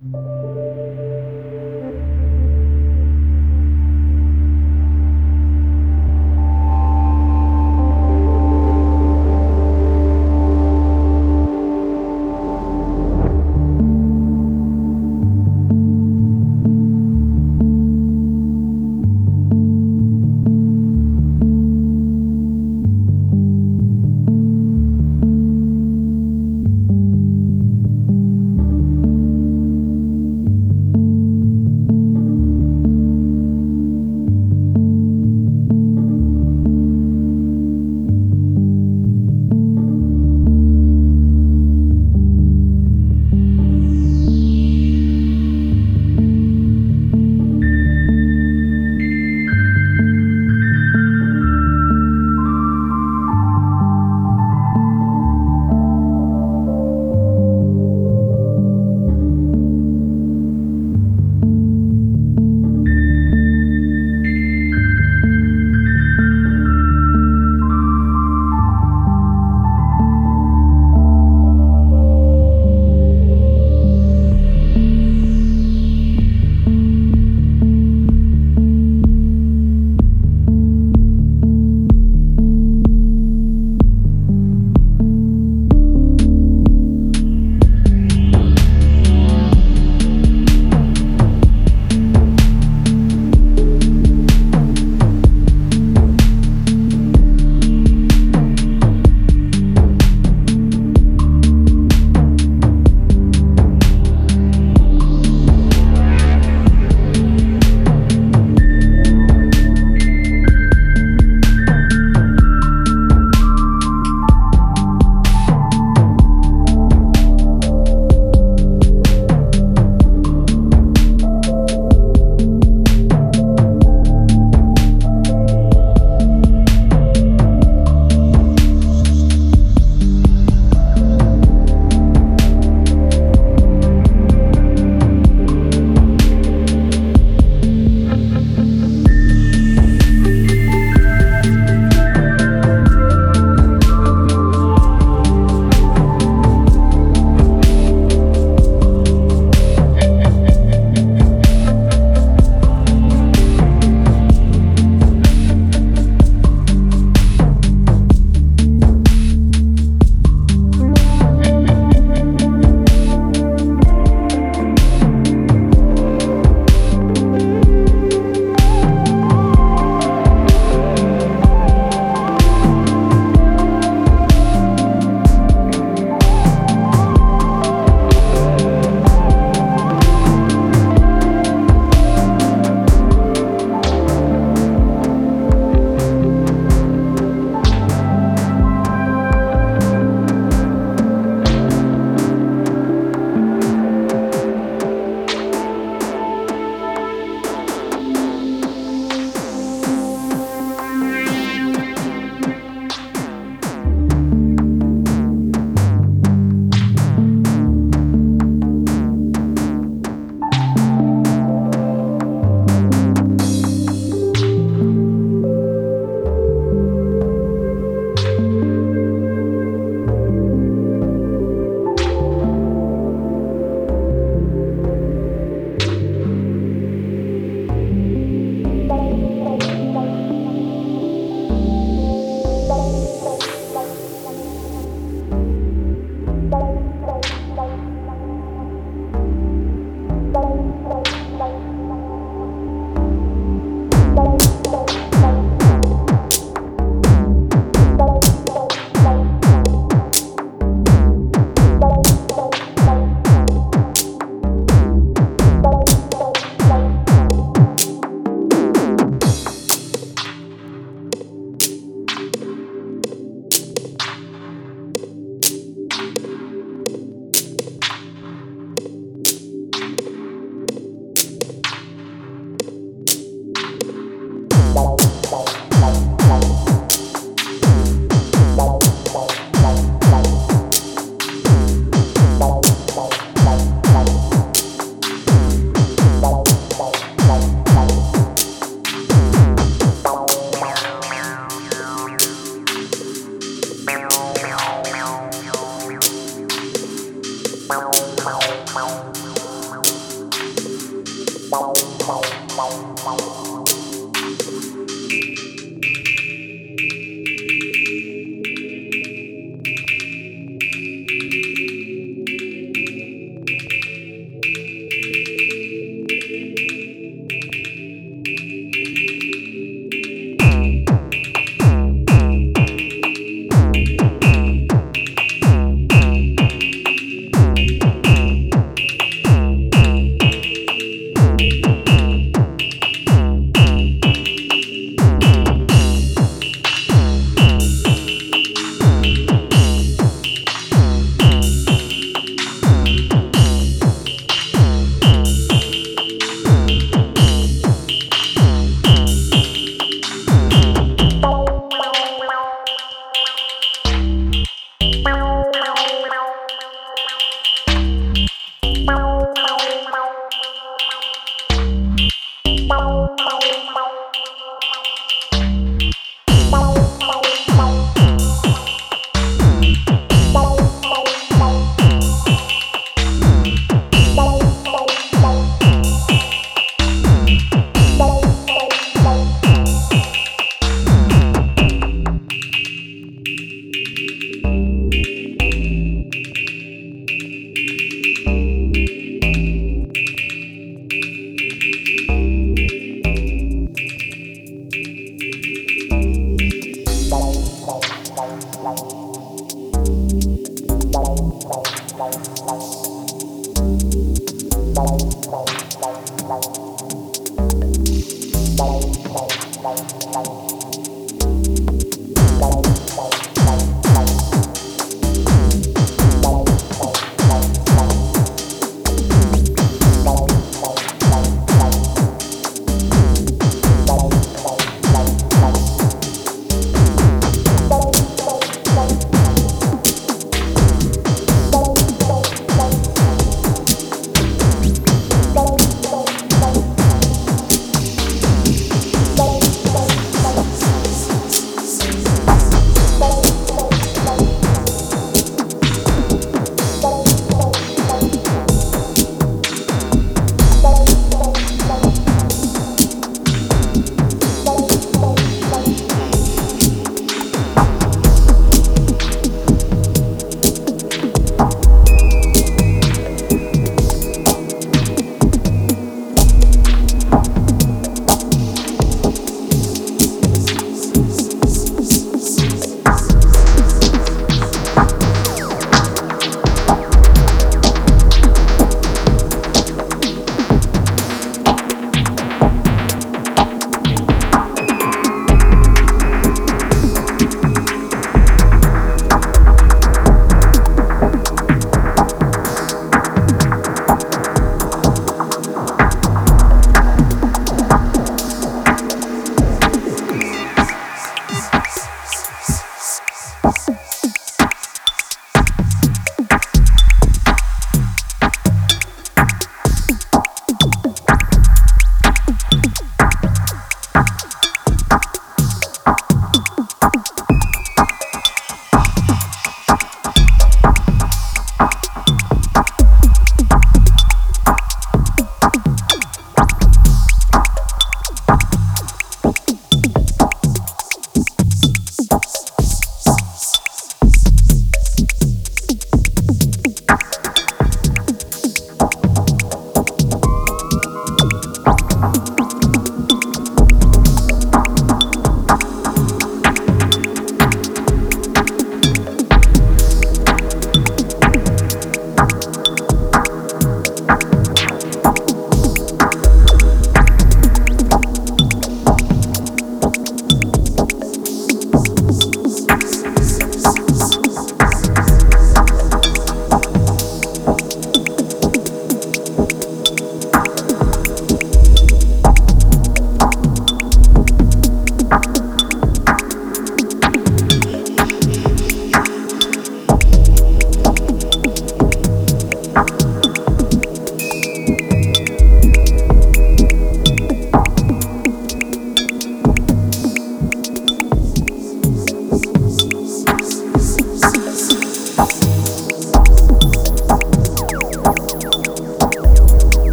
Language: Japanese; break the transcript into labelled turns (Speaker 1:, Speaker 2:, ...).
Speaker 1: you